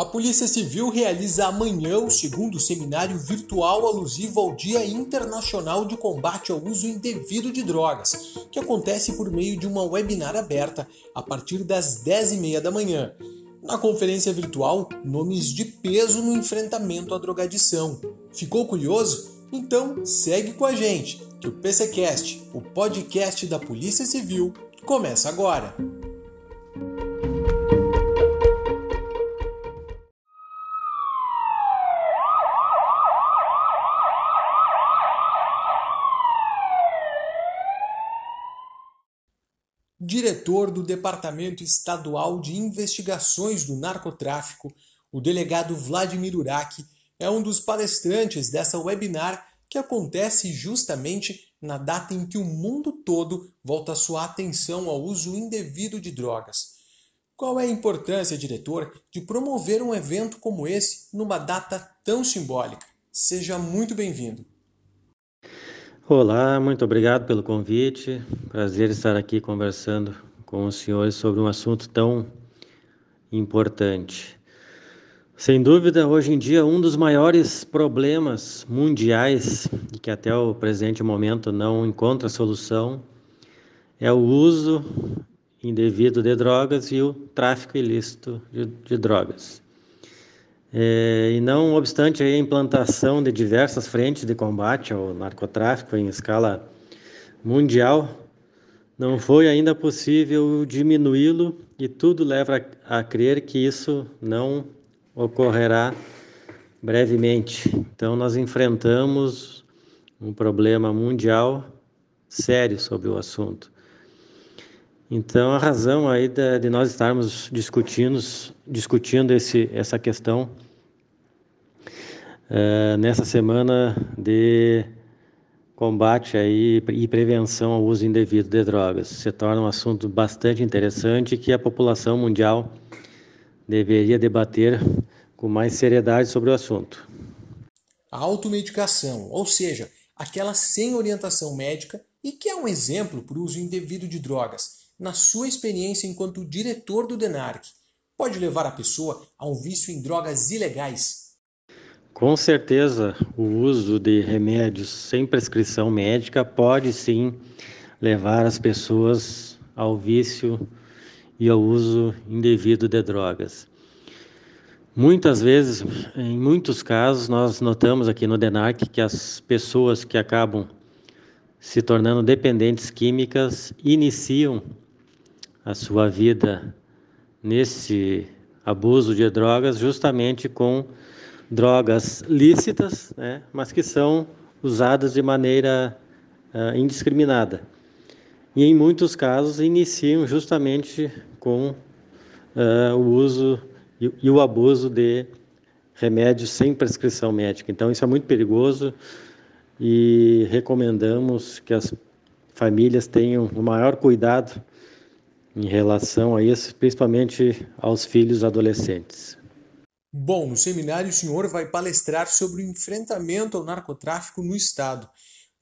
A Polícia Civil realiza amanhã o segundo seminário virtual alusivo ao Dia Internacional de Combate ao Uso Indevido de Drogas, que acontece por meio de uma webinar aberta a partir das 10h30 da manhã. Na conferência virtual, nomes de peso no enfrentamento à drogadição. Ficou curioso? Então segue com a gente, que o PCcast, o podcast da Polícia Civil, começa agora. Do Departamento Estadual de Investigações do Narcotráfico, o delegado Vladimir Uraki, é um dos palestrantes dessa webinar que acontece justamente na data em que o mundo todo volta sua atenção ao uso indevido de drogas. Qual é a importância, diretor, de promover um evento como esse numa data tão simbólica? Seja muito bem-vindo. Olá, muito obrigado pelo convite. Prazer estar aqui conversando com os senhores sobre um assunto tão importante. Sem dúvida, hoje em dia, um dos maiores problemas mundiais e que até o presente momento não encontra solução é o uso indevido de drogas e o tráfico ilícito de, de drogas. É, e não obstante a implantação de diversas frentes de combate ao narcotráfico em escala mundial, não foi ainda possível diminuí-lo e tudo leva a, crer que isso não ocorrerá brevemente. Então, nós enfrentamos um problema mundial sério sobre o assunto. Então, a razão aí de, de nós estarmos discutindo, discutindo esse, essa questão é, nessa semana de combate aí e prevenção ao uso indevido de drogas. Se torna um assunto bastante interessante que a população mundial deveria debater com mais seriedade sobre o assunto. A automedicação, ou seja, aquela sem orientação médica e que é um exemplo para o uso indevido de drogas, na sua experiência enquanto diretor do DENARC, pode levar a pessoa a um vício em drogas ilegais? Com certeza, o uso de remédios sem prescrição médica pode sim levar as pessoas ao vício e ao uso indevido de drogas. Muitas vezes, em muitos casos, nós notamos aqui no DENARC que as pessoas que acabam se tornando dependentes químicas iniciam a sua vida nesse abuso de drogas justamente com drogas lícitas, né, mas que são usadas de maneira uh, indiscriminada. E em muitos casos iniciam justamente com uh, o uso e, e o abuso de remédios sem prescrição médica. Então isso é muito perigoso e recomendamos que as famílias tenham o maior cuidado em relação a isso, principalmente aos filhos adolescentes. Bom, no seminário o senhor vai palestrar sobre o enfrentamento ao narcotráfico no Estado.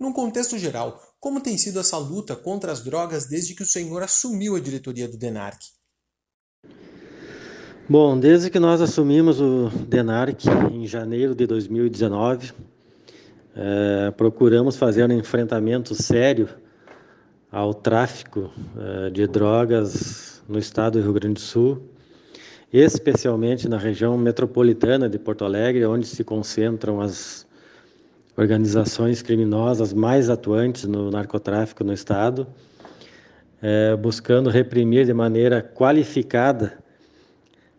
Num contexto geral, como tem sido essa luta contra as drogas desde que o senhor assumiu a diretoria do DENARC? Bom, desde que nós assumimos o DENARC em janeiro de 2019, é, procuramos fazer um enfrentamento sério ao tráfico uh, de drogas no estado do Rio Grande do Sul, especialmente na região metropolitana de Porto Alegre, onde se concentram as organizações criminosas mais atuantes no narcotráfico no estado, é, buscando reprimir de maneira qualificada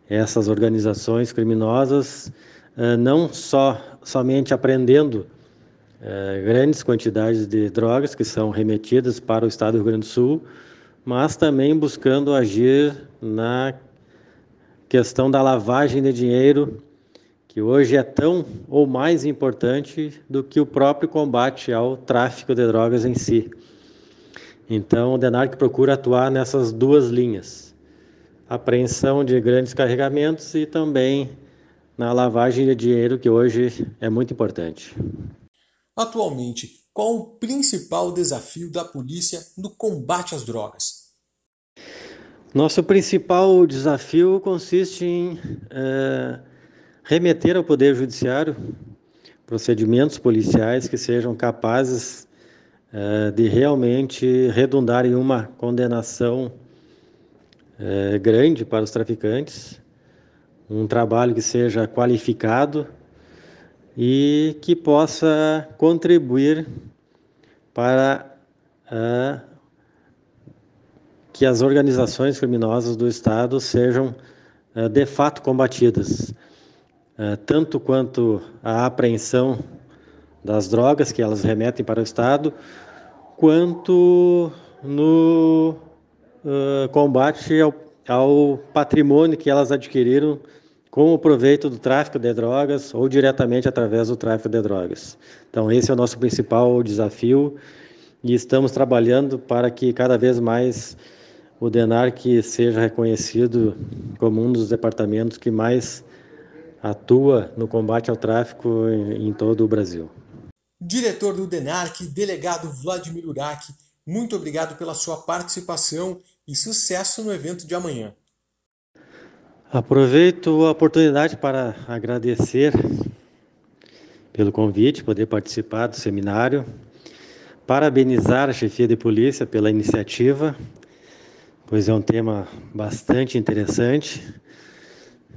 essas organizações criminosas, é, não só somente aprendendo é, grandes quantidades de drogas que são remetidas para o estado do Rio Grande do Sul, mas também buscando agir na questão da lavagem de dinheiro, que hoje é tão ou mais importante do que o próprio combate ao tráfico de drogas em si. Então, o DENARC procura atuar nessas duas linhas: apreensão de grandes carregamentos e também na lavagem de dinheiro, que hoje é muito importante. Atualmente, qual o principal desafio da polícia no combate às drogas? Nosso principal desafio consiste em é, remeter ao Poder Judiciário procedimentos policiais que sejam capazes uh, de realmente redundar em uma condenação uh, grande para os traficantes, um trabalho que seja qualificado e que possa contribuir para uh, que as organizações criminosas do Estado sejam de fato combatidas. Eh, tanto quanto a apreensão das drogas que elas remetem para o Estado, quanto no uh, combate ao, ao patrimônio que elas adquiriram com o proveito do tráfico de drogas ou diretamente através do tráfico de drogas. Então, esse é o nosso principal desafio e estamos trabalhando para que cada vez mais o DENARC seja reconhecido como um dos departamentos que mais atua no combate ao tráfico em, todo o Brasil. Diretor do DENARC, delegado Vladimir Urak, muito obrigado pela sua participação e sucesso no evento de amanhã. Aproveito a oportunidade para agradecer pelo convite, poder participar do seminário, parabenizar a chefia de polícia pela iniciativa, pois é um tema bastante interessante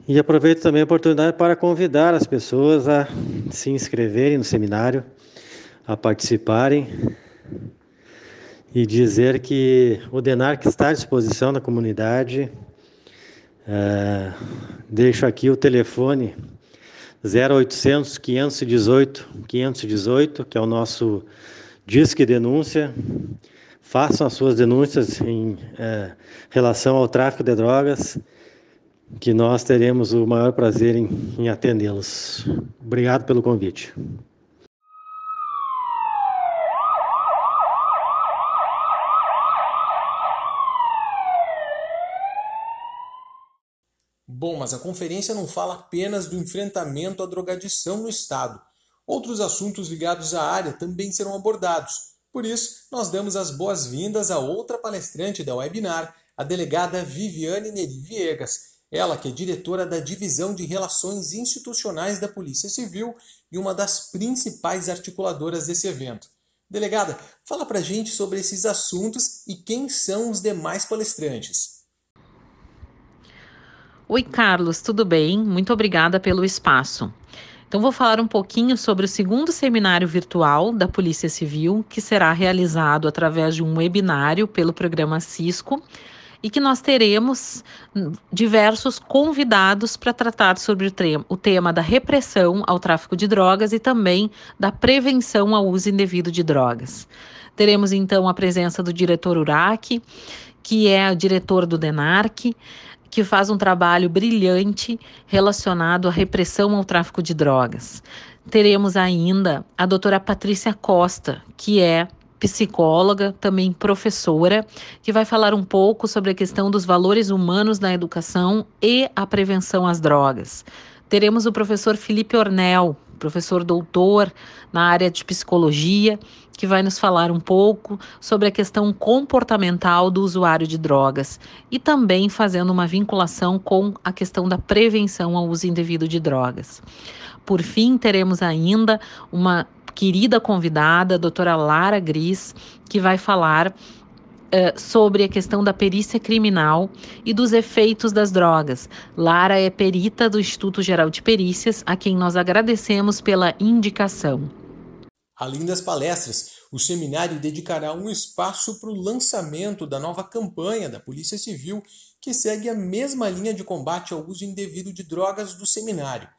e aproveito também a oportunidade para convidar as pessoas a se inscreverem no seminário, a participarem e dizer que o DENARC está à disposição da comunidade. É, deixo aqui o telefone 0800 518 518, que é o nosso Disque Denúncia. Façam as suas denúncias em é, relação ao tráfico de drogas que nós teremos o maior prazer em, em atendê-los. Obrigado pelo convite. Bom, mas a conferência não fala apenas do enfrentamento à drogadição no Estado. Outros assuntos ligados à área também serão abordados. Por isso, nós damos as boas-vindas a outra palestrante da webinar, a delegada Viviane Neri Viegas, ela que é diretora da Divisão de Relações Institucionais da Polícia Civil e uma das principais articuladoras desse evento. Delegada, fala pra gente sobre esses assuntos e quem são os demais palestrantes. Oi, Carlos, tudo bem? Muito obrigada pelo espaço. Então, vou falar um pouquinho sobre o segundo seminário virtual da Polícia Civil, que será realizado através de um webinário pelo programa Cisco e que nós teremos diversos convidados para tratar sobre o tema da repressão ao tráfico de drogas e também da prevenção ao uso indevido de drogas. Teremos então a presença do diretor Urac, que é o diretor do DENARC, que faz um trabalho brilhante relacionado à repressão ao tráfico de drogas. Teremos ainda a doutora Patrícia Costa, que é psicóloga, também professora, que vai falar um pouco sobre a questão dos valores humanos na educação e a prevenção às drogas. Teremos o professor Felipe Ornel, professor doutor na área de psicologia, que vai nos falar um pouco sobre a questão comportamental do usuário de drogas e também fazendo uma vinculação com a questão da prevenção ao uso indevido de drogas. Por fim, teremos ainda uma querida convidada, a doutora Lara Gris, que vai falar Uh, sobre a questão da perícia criminal e dos efeitos das drogas. Lara é perita do Instituto Geral de Perícias, a quem nós agradecemos pela indicação. Além das palestras, o seminário dedicará um espaço para o lançamento da nova campanha da Polícia Civil, que segue a mesma linha de combate ao uso indevido de drogas do seminário.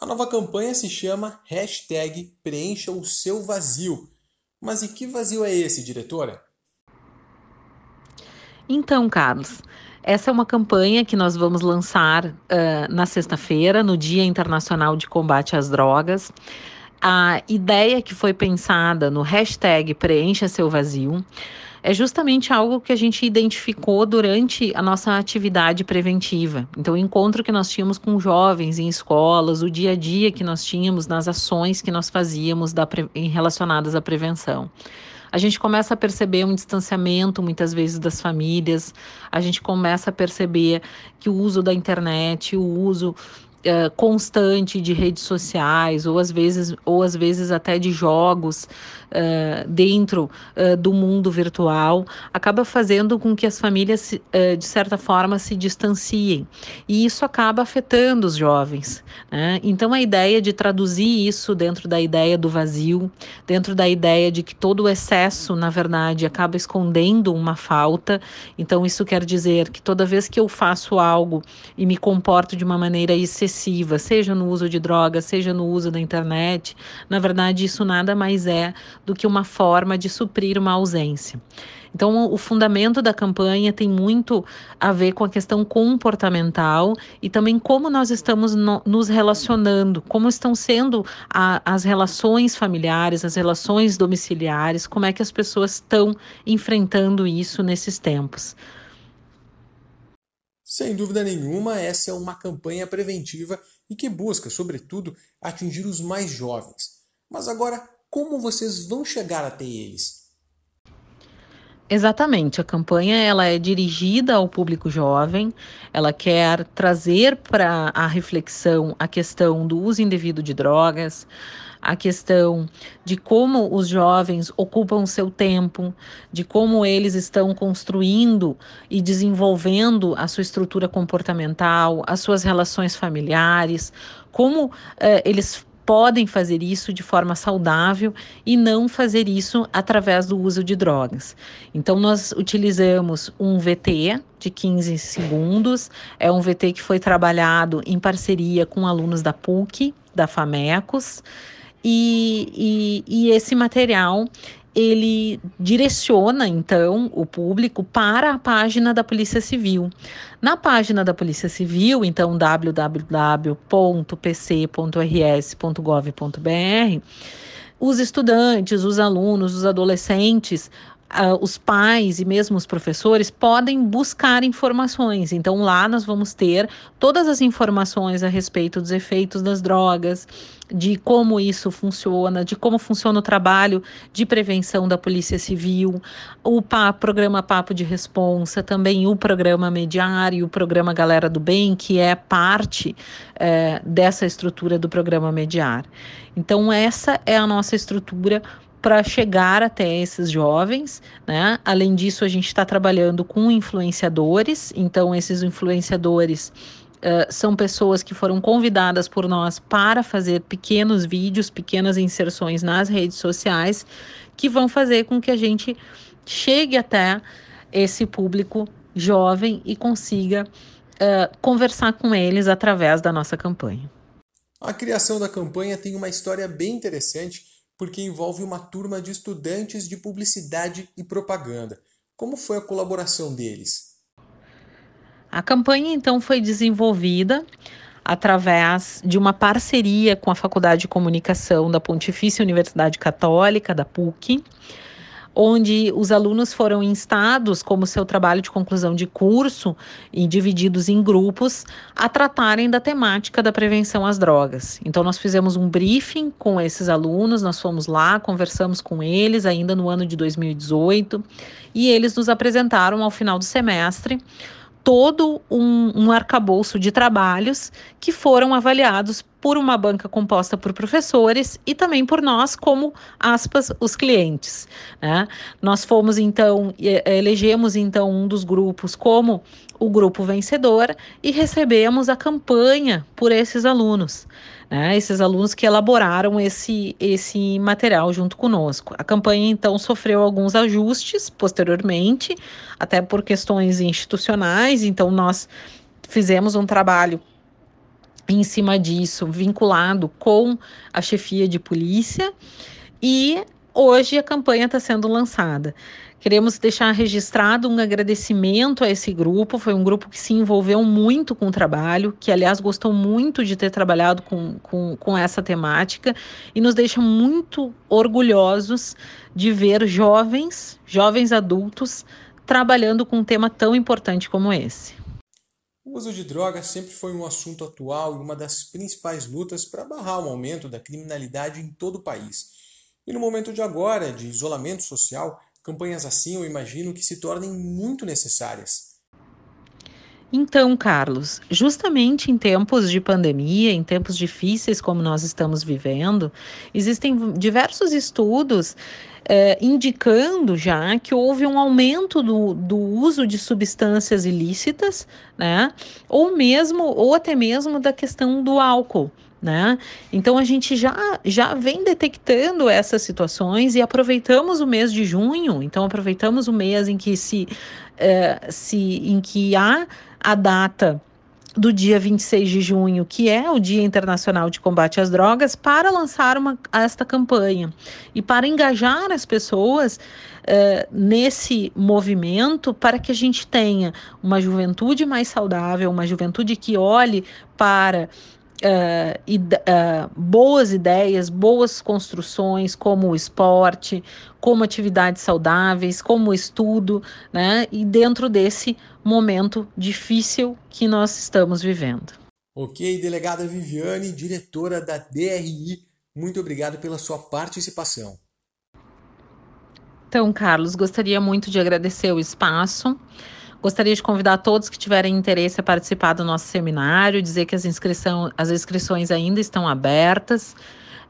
A nova campanha se chama Preencha o Seu Vazio. Mas e que vazio é esse, diretora? Então, Carlos, essa é uma campanha que nós vamos lançar uh, na sexta-feira, no Dia Internacional de Combate às Drogas. A ideia que foi pensada no hashtag Preencha Seu Vazio é justamente algo que a gente identificou durante a nossa atividade preventiva. Então, o encontro que nós tínhamos com jovens em escolas, o dia a dia que nós tínhamos nas ações que nós fazíamos da, em relacionadas à prevenção. A gente começa a perceber um distanciamento, muitas vezes, das famílias, a gente começa a perceber que o uso da internet, o uso uh, constante de redes sociais ou às vezes ou às vezes até de jogos uh, dentro uh, do mundo virtual acaba fazendo com que as famílias de certa forma se distanciem e isso acaba afetando os jovens né? então a ideia de traduzir isso dentro da ideia do vazio dentro da ideia de que todo o excesso na verdade acaba escondendo uma falta então isso quer dizer que toda vez que eu faço algo e me comporto de uma maneira excessiva, seja no uso de drogas, seja no uso da internet, na verdade isso nada mais é do que uma forma de suprir uma ausência. Então, o fundamento da campanha tem muito a ver com a questão comportamental e também como nós estamos no, nos relacionando, como estão sendo a, as relações familiares, as relações domiciliares, como é que as pessoas estão enfrentando isso nesses tempos. Sem dúvida nenhuma, essa é uma campanha preventiva e que busca, sobretudo, atingir os mais jovens. Mas agora, como vocês vão chegar até eles? Exatamente, a campanha ela é dirigida ao público jovem, ela quer trazer para a reflexão a questão do uso indevido de drogas, a questão de como os jovens ocupam seu tempo, de como eles estão construindo e desenvolvendo a sua estrutura comportamental, as suas relações familiares, como eh, eles podem fazer isso de forma saudável e não fazer isso através do uso de drogas. Então, nós utilizamos um VT de 15 segundos, é um VT que foi trabalhado em parceria com alunos da PUC, da FAMECOS, e, e, e esse material ele direciona então o público para a página da Polícia Civil. Na página da Polícia Civil, então www.pc.rs.gov.br, os estudantes, os alunos, os adolescentes Uh, os pais e mesmo os professores podem buscar informações. Então, lá nós vamos ter todas as informações a respeito dos efeitos das drogas, de como isso funciona, de como funciona o trabalho de prevenção da Polícia Civil, o programa Papo de Responsa, também o programa Mediário, o programa Galera do Bem, que é parte é, dessa estrutura do programa Mediar. Então, essa é a nossa estrutura para chegar até esses jovens, né? Além disso, a gente está trabalhando com influenciadores, então esses influenciadores Uh, são pessoas que foram convidadas por nós para fazer pequenos vídeos, pequenas inserções nas redes sociais, que vão fazer com que a gente chegue até esse público jovem e consiga uh, conversar com eles através da nossa campanha. A criação da campanha tem uma história bem interessante porque envolve uma turma de estudantes de publicidade e propaganda. Como foi a colaboração deles? A campanha então foi desenvolvida através de uma parceria com a Faculdade de Comunicação da Pontifícia Universidade Católica, da PUC, onde os alunos foram instados, como seu trabalho de conclusão de curso, e divididos em grupos, a tratarem da temática da prevenção às drogas. Então, nós fizemos um briefing com esses alunos, nós fomos lá, conversamos com eles ainda no ano de 2018, e eles nos apresentaram ao final do semestre todo um, um arcabouço de trabalhos que foram avaliados por uma banca composta por professores e também por nós, como aspas, os clientes. Né? Nós fomos então, elegemos então um dos grupos como o grupo vencedor e recebemos a campanha por esses alunos né, esses alunos que elaboraram esse, esse material junto conosco. A campanha, então, sofreu alguns ajustes posteriormente, até por questões institucionais, então, nós fizemos um trabalho em cima disso, vinculado com a chefia de polícia, e hoje a campanha está sendo lançada. Queremos deixar registrado um agradecimento a esse grupo. Foi um grupo que se envolveu muito com o trabalho, que, aliás, gostou muito de ter trabalhado com, com, com essa temática e nos deixa muito orgulhosos de ver jovens, jovens adultos, trabalhando com um tema tão importante como esse. O uso de drogas sempre foi um assunto atual e uma das principais lutas para barrar o aumento da criminalidade em todo o país. E no momento de agora, de isolamento social, Campanhas assim eu imagino que se tornem muito necessárias. Então, Carlos, justamente em tempos de pandemia, em tempos difíceis como nós estamos vivendo, existem diversos estudos eh, indicando já que houve um aumento do, do uso de substâncias ilícitas, né? Ou mesmo, ou até mesmo da questão do álcool. Né? Então a gente já, já vem detectando essas situações e aproveitamos o mês de junho, então aproveitamos o mês em que se, eh, se em que há a data do dia 26 de junho, que é o Dia Internacional de Combate às Drogas, para lançar uma, esta campanha. E para engajar as pessoas uh, nesse movimento para que a gente tenha uma juventude mais saudável, uma juventude que olhe para Uh, uh, boas ideias, boas construções, como o esporte, como atividades saudáveis, como o estudo, né? E dentro desse momento difícil que nós estamos vivendo. Ok, delegada Viviane, diretora da DRI, muito obrigado pela sua participação. Então, Carlos, gostaria muito de agradecer o espaço. Gostaria de convidar todos que tiverem interesse a participar do nosso seminário, dizer que as, inscrição, as inscrições ainda estão abertas.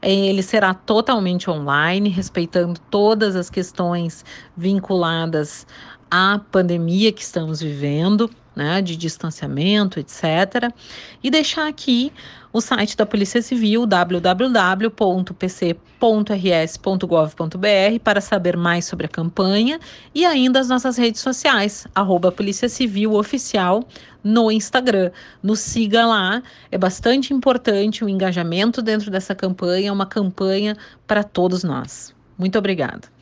Ele será totalmente online, respeitando todas as questões vinculadas à pandemia que estamos vivendo, né, de distanciamento, etc. E deixar aqui o site da Polícia Civil, www.pc.rs.gov.br, para saber mais sobre a campanha e ainda as nossas redes sociais, arroba Polícia Civil Oficial no Instagram. Nos siga lá, é bastante importante o engajamento dentro dessa campanha, é uma campanha para todos nós. Muito obrigada.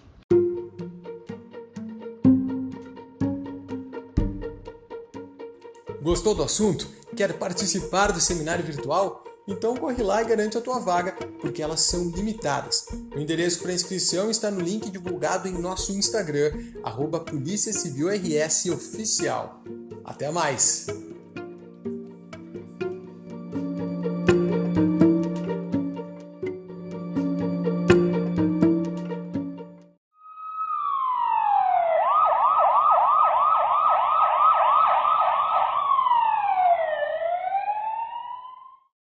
Gostou do assunto? Quer participar do seminário virtual? Então corre lá e garante a tua vaga, porque elas são limitadas. O endereço para inscrição está no link divulgado em nosso Instagram, arroba Polícia Civil RS Oficial. Até mais!